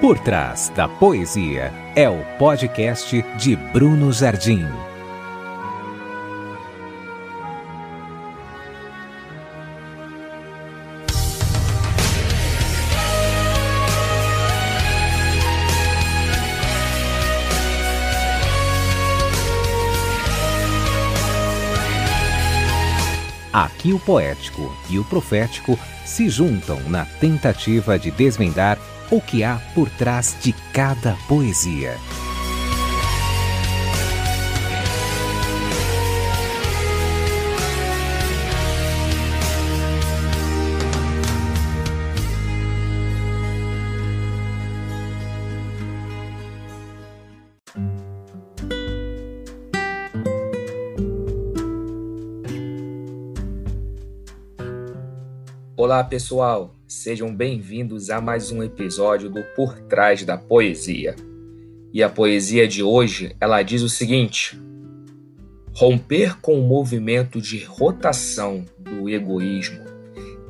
Por trás da poesia é o podcast de Bruno Jardim. Aqui o poético e o profético se juntam na tentativa de desvendar o que há por trás de cada poesia. Olá, pessoal. Sejam bem-vindos a mais um episódio do Por Trás da Poesia. E a poesia de hoje, ela diz o seguinte: Romper com o movimento de rotação do egoísmo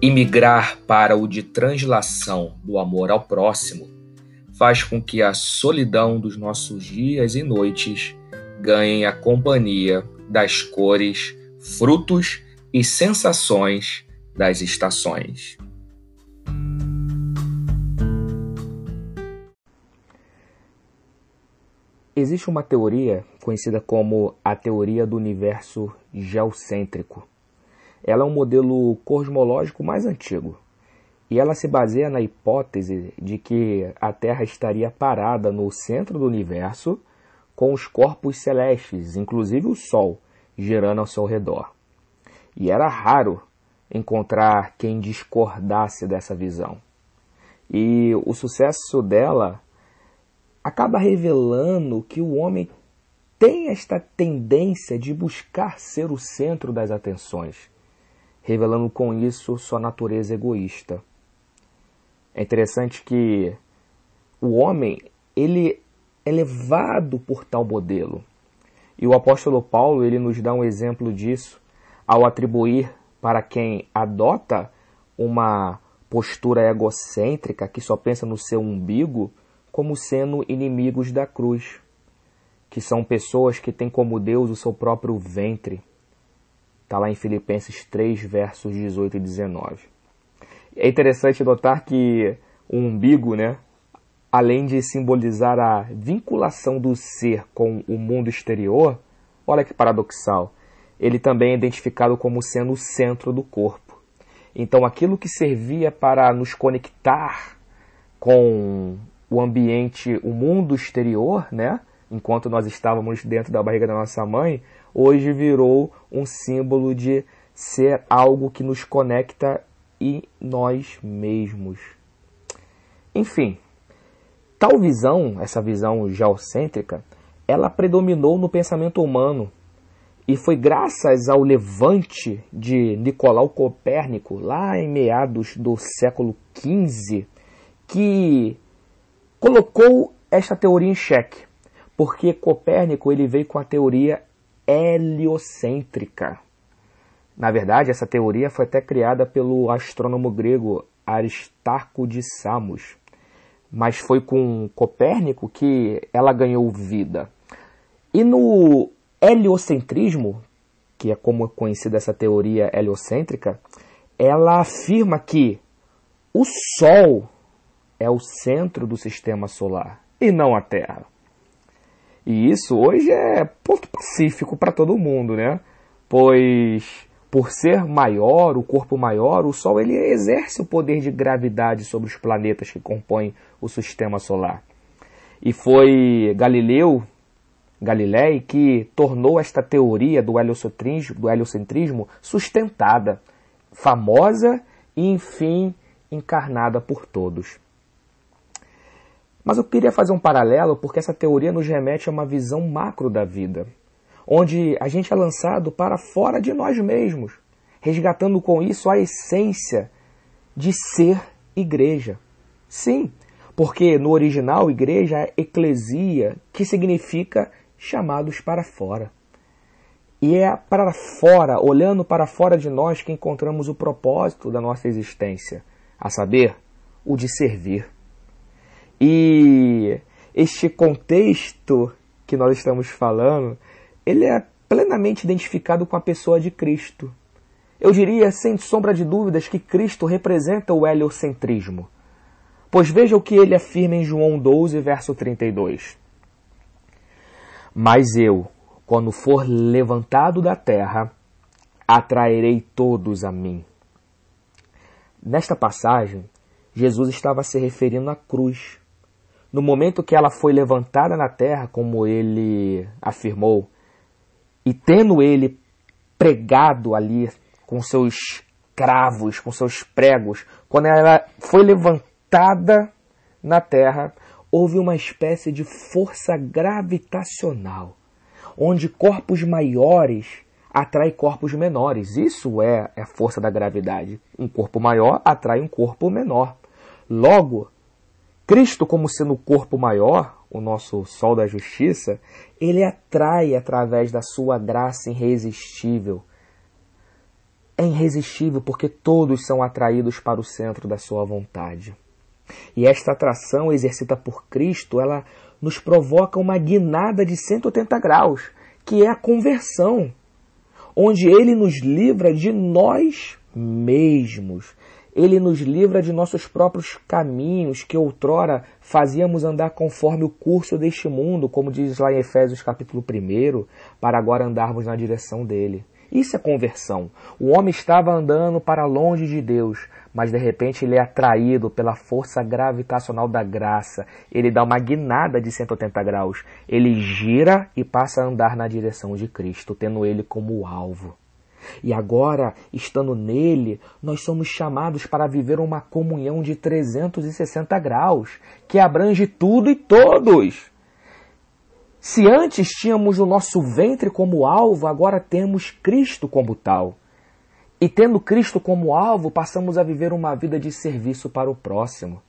e migrar para o de translação do amor ao próximo faz com que a solidão dos nossos dias e noites ganhem a companhia das cores, frutos e sensações das estações. Existe uma teoria conhecida como a teoria do universo geocêntrico. Ela é um modelo cosmológico mais antigo e ela se baseia na hipótese de que a Terra estaria parada no centro do universo com os corpos celestes, inclusive o Sol, girando ao seu redor. E era raro encontrar quem discordasse dessa visão. E o sucesso dela acaba revelando que o homem tem esta tendência de buscar ser o centro das atenções, revelando com isso sua natureza egoísta. É interessante que o homem ele é levado por tal modelo. E o apóstolo Paulo ele nos dá um exemplo disso ao atribuir para quem adota uma postura egocêntrica que só pensa no seu umbigo como sendo inimigos da cruz, que são pessoas que têm como Deus o seu próprio ventre. Está lá em Filipenses 3, versos 18 e 19. É interessante notar que o umbigo, né, além de simbolizar a vinculação do ser com o mundo exterior, olha que paradoxal, ele também é identificado como sendo o centro do corpo. Então, aquilo que servia para nos conectar com o ambiente, o mundo exterior, né? Enquanto nós estávamos dentro da barriga da nossa mãe, hoje virou um símbolo de ser algo que nos conecta e nós mesmos. Enfim, tal visão, essa visão geocêntrica, ela predominou no pensamento humano e foi graças ao levante de Nicolau Copérnico, lá em meados do século XV, que colocou esta teoria em xeque. Porque Copérnico ele veio com a teoria heliocêntrica. Na verdade, essa teoria foi até criada pelo astrônomo grego Aristarco de Samos. Mas foi com Copérnico que ela ganhou vida. E no heliocentrismo, que é como é conhecida essa teoria heliocêntrica, ela afirma que o Sol é o centro do sistema solar e não a Terra. E isso hoje é ponto pacífico para todo mundo, né? Pois por ser maior, o corpo maior, o Sol ele exerce o poder de gravidade sobre os planetas que compõem o sistema solar. E foi Galileu Galilei que tornou esta teoria do heliocentrismo, do heliocentrismo sustentada, famosa e, enfim, encarnada por todos. Mas eu queria fazer um paralelo porque essa teoria nos remete a uma visão macro da vida, onde a gente é lançado para fora de nós mesmos, resgatando com isso a essência de ser igreja. Sim, porque no original igreja é eclesia, que significa chamados para fora. E é para fora, olhando para fora de nós, que encontramos o propósito da nossa existência, a saber, o de servir. E este contexto que nós estamos falando, ele é plenamente identificado com a pessoa de Cristo. Eu diria, sem sombra de dúvidas, que Cristo representa o heliocentrismo. Pois veja o que ele afirma em João 12, verso 32. Mas eu, quando for levantado da terra, atrairei todos a mim. Nesta passagem, Jesus estava se referindo à cruz. No momento que ela foi levantada na terra, como ele afirmou, e tendo ele pregado ali com seus cravos, com seus pregos, quando ela foi levantada na terra, houve uma espécie de força gravitacional, onde corpos maiores atraem corpos menores. Isso é a força da gravidade. Um corpo maior atrai um corpo menor. Logo, Cristo, como sendo o corpo maior, o nosso sol da justiça, ele atrai através da sua graça irresistível é irresistível porque todos são atraídos para o centro da sua vontade. E esta atração exercida por Cristo, ela nos provoca uma guinada de 180 graus, que é a conversão, onde ele nos livra de nós mesmos. Ele nos livra de nossos próprios caminhos que outrora fazíamos andar conforme o curso deste mundo, como diz lá em Efésios capítulo 1, para agora andarmos na direção dele. Isso é conversão. O homem estava andando para longe de Deus, mas de repente ele é atraído pela força gravitacional da graça. Ele dá uma guinada de 180 graus. Ele gira e passa a andar na direção de Cristo, tendo ele como alvo. E agora, estando nele, nós somos chamados para viver uma comunhão de 360 graus, que abrange tudo e todos. Se antes tínhamos o nosso ventre como alvo, agora temos Cristo como tal. E tendo Cristo como alvo, passamos a viver uma vida de serviço para o próximo.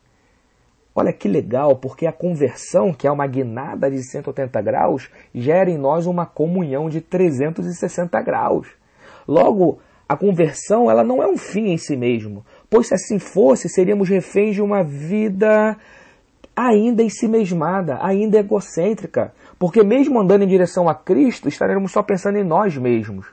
Olha que legal, porque a conversão, que é uma guinada de 180 graus, gera em nós uma comunhão de 360 graus. Logo, a conversão ela não é um fim em si mesmo, pois se assim fosse, seríamos reféns de uma vida ainda em si mesmada, ainda egocêntrica, porque mesmo andando em direção a Cristo, estaremos só pensando em nós mesmos.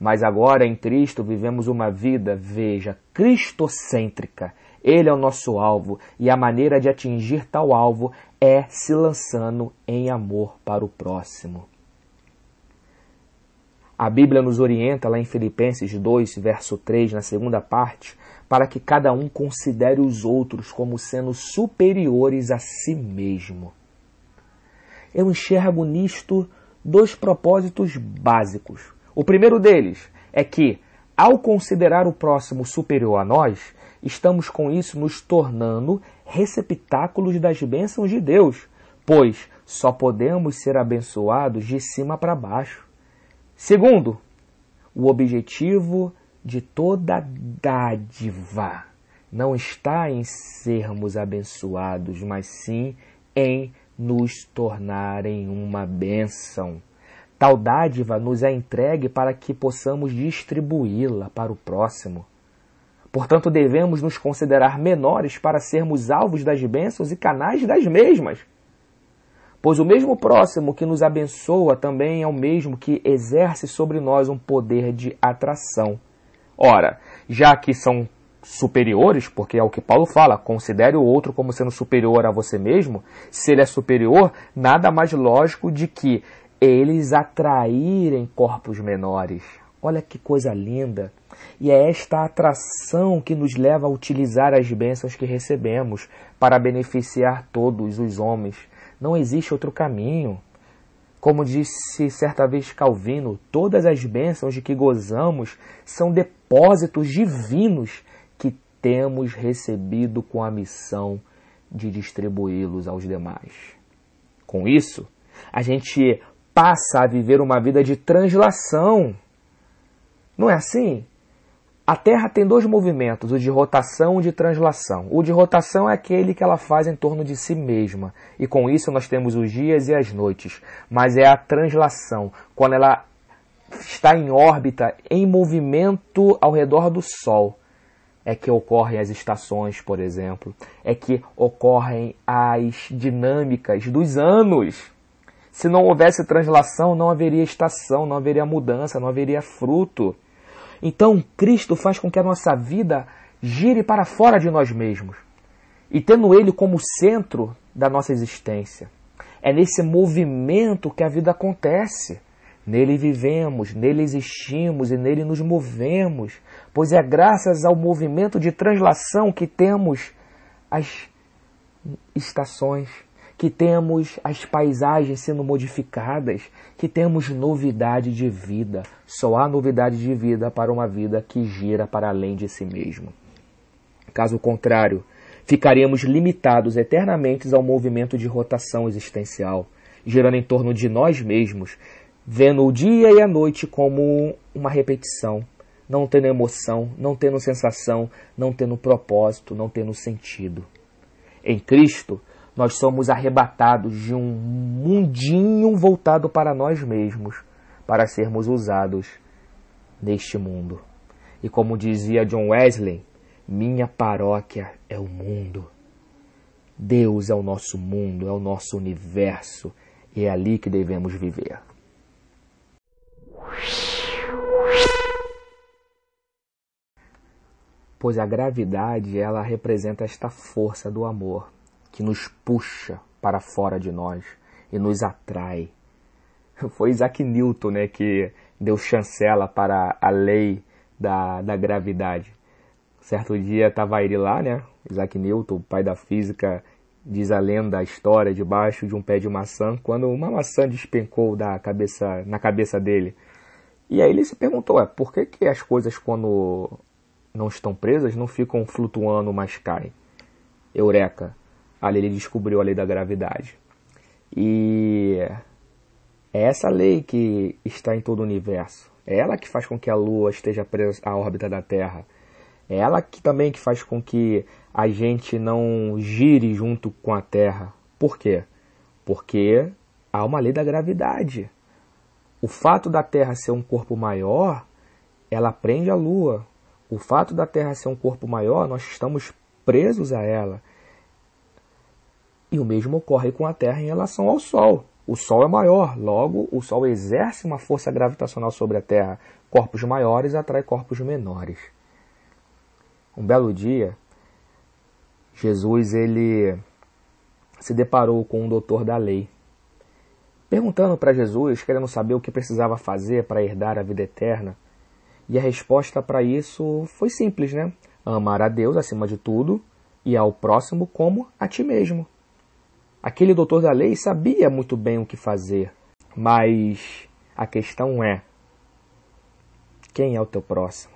Mas agora em Cristo vivemos uma vida, veja, cristocêntrica. Ele é o nosso alvo e a maneira de atingir tal alvo é se lançando em amor para o próximo. A Bíblia nos orienta lá em Filipenses 2, verso 3, na segunda parte, para que cada um considere os outros como sendo superiores a si mesmo. Eu enxergo nisto dois propósitos básicos. O primeiro deles é que, ao considerar o próximo superior a nós, estamos com isso nos tornando receptáculos das bênçãos de Deus, pois só podemos ser abençoados de cima para baixo. Segundo, o objetivo de toda dádiva não está em sermos abençoados, mas sim em nos tornarem uma bênção. Tal dádiva nos é entregue para que possamos distribuí-la para o próximo. Portanto, devemos nos considerar menores para sermos alvos das bênçãos e canais das mesmas. Pois o mesmo próximo que nos abençoa também é o mesmo que exerce sobre nós um poder de atração. Ora, já que são superiores, porque é o que Paulo fala, considere o outro como sendo superior a você mesmo, se ele é superior, nada mais lógico de que eles atraírem corpos menores. Olha que coisa linda! E é esta atração que nos leva a utilizar as bênçãos que recebemos para beneficiar todos os homens. Não existe outro caminho. Como disse certa vez Calvino, todas as bênçãos de que gozamos são depósitos divinos que temos recebido com a missão de distribuí-los aos demais. Com isso, a gente passa a viver uma vida de translação. Não é assim? A Terra tem dois movimentos, o de rotação e o de translação. O de rotação é aquele que ela faz em torno de si mesma, e com isso nós temos os dias e as noites. Mas é a translação, quando ela está em órbita, em movimento ao redor do Sol. é que ocorrem as estações, por exemplo, é que ocorrem as dinâmicas dos anos. Se não houvesse translação, não haveria estação, não haveria mudança, não haveria fruto. Então, Cristo faz com que a nossa vida gire para fora de nós mesmos e tendo Ele como centro da nossa existência. É nesse movimento que a vida acontece. Nele vivemos, nele existimos e nele nos movemos, pois é graças ao movimento de translação que temos as estações, que temos as paisagens sendo modificadas, que temos novidade de vida. Só há novidade de vida para uma vida que gira para além de si mesmo. Caso contrário, ficaríamos limitados eternamente ao movimento de rotação existencial, girando em torno de nós mesmos, vendo o dia e a noite como uma repetição, não tendo emoção, não tendo sensação, não tendo propósito, não tendo sentido. Em Cristo, nós somos arrebatados de um mundinho voltado para nós mesmos, para sermos usados neste mundo. E como dizia John Wesley, minha paróquia é o mundo. Deus é o nosso mundo, é o nosso universo, e é ali que devemos viver. Pois a gravidade, ela representa esta força do amor que nos puxa para fora de nós e nos atrai. Foi Isaac Newton né, que deu chancela para a lei da, da gravidade. Certo dia estava ele lá, né? Isaac Newton, pai da física, diz a lenda, a história, debaixo de um pé de maçã, quando uma maçã despencou da cabeça, na cabeça dele. E aí ele se perguntou, é, por que, que as coisas quando não estão presas não ficam flutuando, mas caem? Eureka! Ali ele descobriu a lei da gravidade. E é essa lei que está em todo o universo. É ela que faz com que a Lua esteja presa à órbita da Terra. É ela que também que faz com que a gente não gire junto com a Terra. Por quê? Porque há uma lei da gravidade. O fato da Terra ser um corpo maior, ela prende a Lua. O fato da Terra ser um corpo maior, nós estamos presos a ela. E o mesmo ocorre com a Terra em relação ao Sol. O Sol é maior, logo o Sol exerce uma força gravitacional sobre a Terra. Corpos maiores atraem corpos menores. Um belo dia, Jesus ele se deparou com um doutor da lei, perguntando para Jesus, querendo saber o que precisava fazer para herdar a vida eterna. E a resposta para isso foi simples, né? Amar a Deus acima de tudo e ao próximo como a ti mesmo. Aquele doutor da lei sabia muito bem o que fazer, mas a questão é: quem é o teu próximo?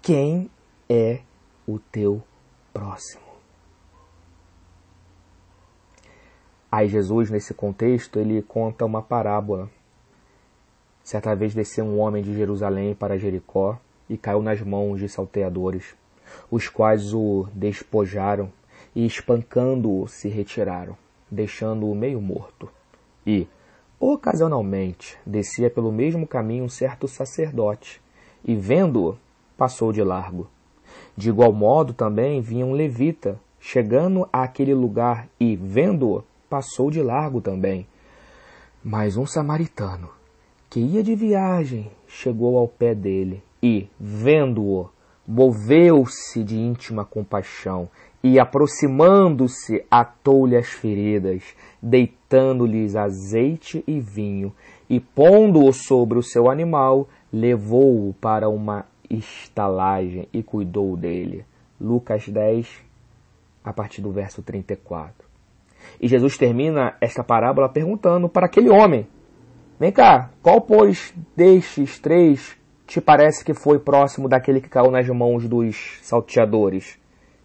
Quem é o teu próximo? Aí Jesus, nesse contexto, ele conta uma parábola. Certa vez desceu um homem de Jerusalém para Jericó e caiu nas mãos de salteadores, os quais o despojaram e espancando-o se retiraram, deixando-o meio morto. E, ocasionalmente, descia pelo mesmo caminho um certo sacerdote, e vendo-o, passou de largo. De igual modo também vinha um levita, chegando àquele lugar e, vendo-o, passou de largo também. Mas um samaritano, que ia de viagem, chegou ao pé dele e, vendo-o, moveu-se de íntima compaixão e, aproximando-se, atou-lhe as feridas, deitando-lhes azeite e vinho, e pondo-o sobre o seu animal, levou-o para uma estalagem e cuidou dele. Lucas 10, a partir do verso 34. E Jesus termina esta parábola perguntando para aquele homem: Vem cá, qual, pois, destes três te parece que foi próximo daquele que caiu nas mãos dos salteadores?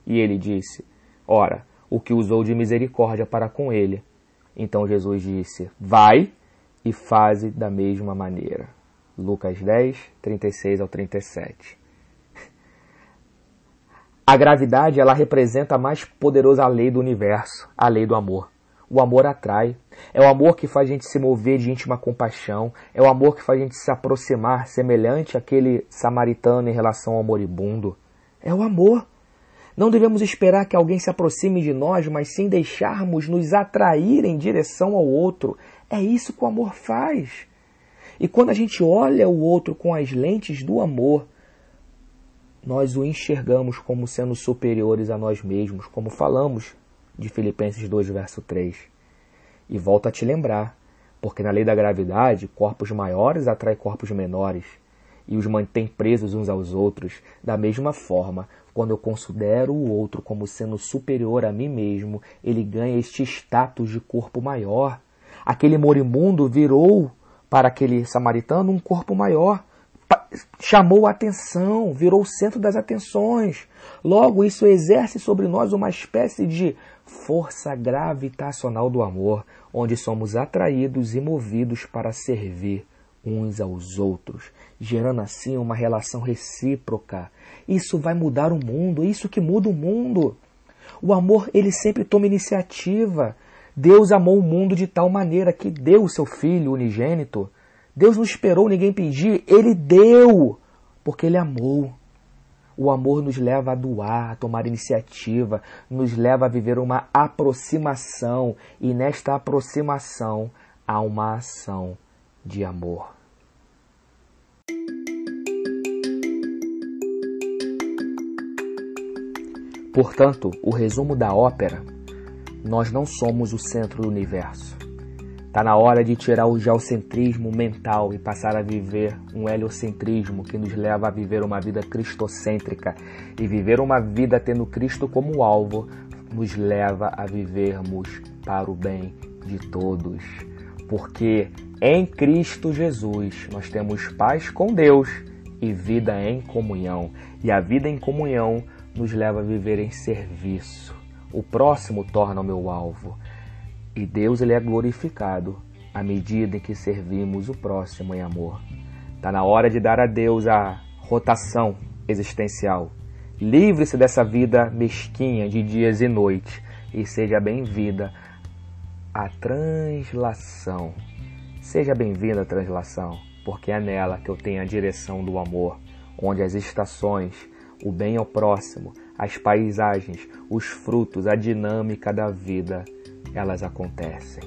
E ele disse: Ora, o que usou de misericórdia para com ele. Então Jesus disse: Vai e faze da mesma maneira. Lucas 10, 36 ao 37. A gravidade, ela representa a mais poderosa lei do universo, a lei do amor. O amor atrai. É o amor que faz a gente se mover de íntima compaixão. É o amor que faz a gente se aproximar, semelhante àquele samaritano em relação ao moribundo. É o amor. Não devemos esperar que alguém se aproxime de nós, mas sim deixarmos nos atrair em direção ao outro. É isso que o amor faz. E quando a gente olha o outro com as lentes do amor, nós o enxergamos como sendo superiores a nós mesmos, como falamos de Filipenses 2, verso 3. E volto a te lembrar, porque na lei da gravidade, corpos maiores atraem corpos menores e os mantém presos uns aos outros. Da mesma forma, quando eu considero o outro como sendo superior a mim mesmo, ele ganha este status de corpo maior. Aquele moribundo virou para aquele samaritano um corpo maior. Chamou a atenção, virou o centro das atenções. Logo, isso exerce sobre nós uma espécie de força gravitacional do amor, onde somos atraídos e movidos para servir uns aos outros, gerando assim uma relação recíproca. Isso vai mudar o mundo, isso que muda o mundo. O amor, ele sempre toma iniciativa. Deus amou o mundo de tal maneira que deu o seu filho unigênito. Deus não esperou ninguém pedir, ele deu, porque ele amou. O amor nos leva a doar, a tomar iniciativa, nos leva a viver uma aproximação, e nesta aproximação há uma ação de amor. Portanto, o resumo da ópera: nós não somos o centro do universo. Está na hora de tirar o geocentrismo mental e passar a viver um heliocentrismo que nos leva a viver uma vida cristocêntrica. E viver uma vida tendo Cristo como alvo nos leva a vivermos para o bem de todos. Porque em Cristo Jesus nós temos paz com Deus e vida em comunhão. E a vida em comunhão nos leva a viver em serviço. O próximo torna o meu alvo. E Deus ele é glorificado à medida em que servimos o próximo em amor. Está na hora de dar a Deus a rotação existencial. Livre-se dessa vida mesquinha de dias e noites e seja bem-vinda à translação. Seja bem-vinda à translação, porque é nela que eu tenho a direção do amor, onde as estações, o bem ao próximo, as paisagens, os frutos, a dinâmica da vida elas acontecem.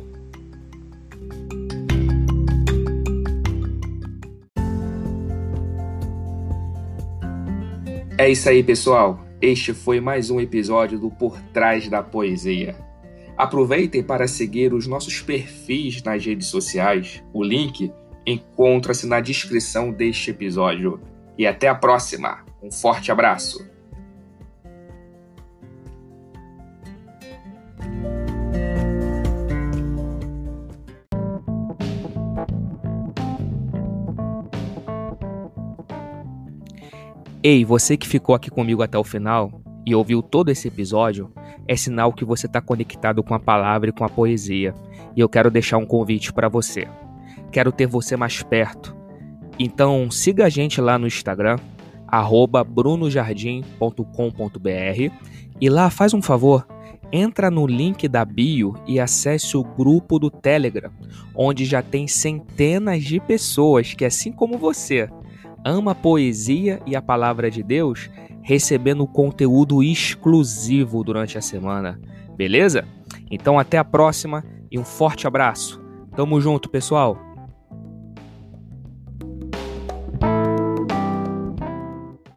É isso aí, pessoal. Este foi mais um episódio do Por Trás da Poesia. Aproveitem para seguir os nossos perfis nas redes sociais. O link encontra-se na descrição deste episódio. E até a próxima. Um forte abraço. Ei, você que ficou aqui comigo até o final e ouviu todo esse episódio, é sinal que você está conectado com a palavra e com a poesia. E eu quero deixar um convite para você. Quero ter você mais perto. Então siga a gente lá no Instagram, brunojardim.com.br e lá faz um favor, entra no link da bio e acesse o grupo do Telegram, onde já tem centenas de pessoas que, assim como você, ama a poesia e a palavra de Deus, recebendo conteúdo exclusivo durante a semana. Beleza? Então até a próxima e um forte abraço. Tamo junto, pessoal.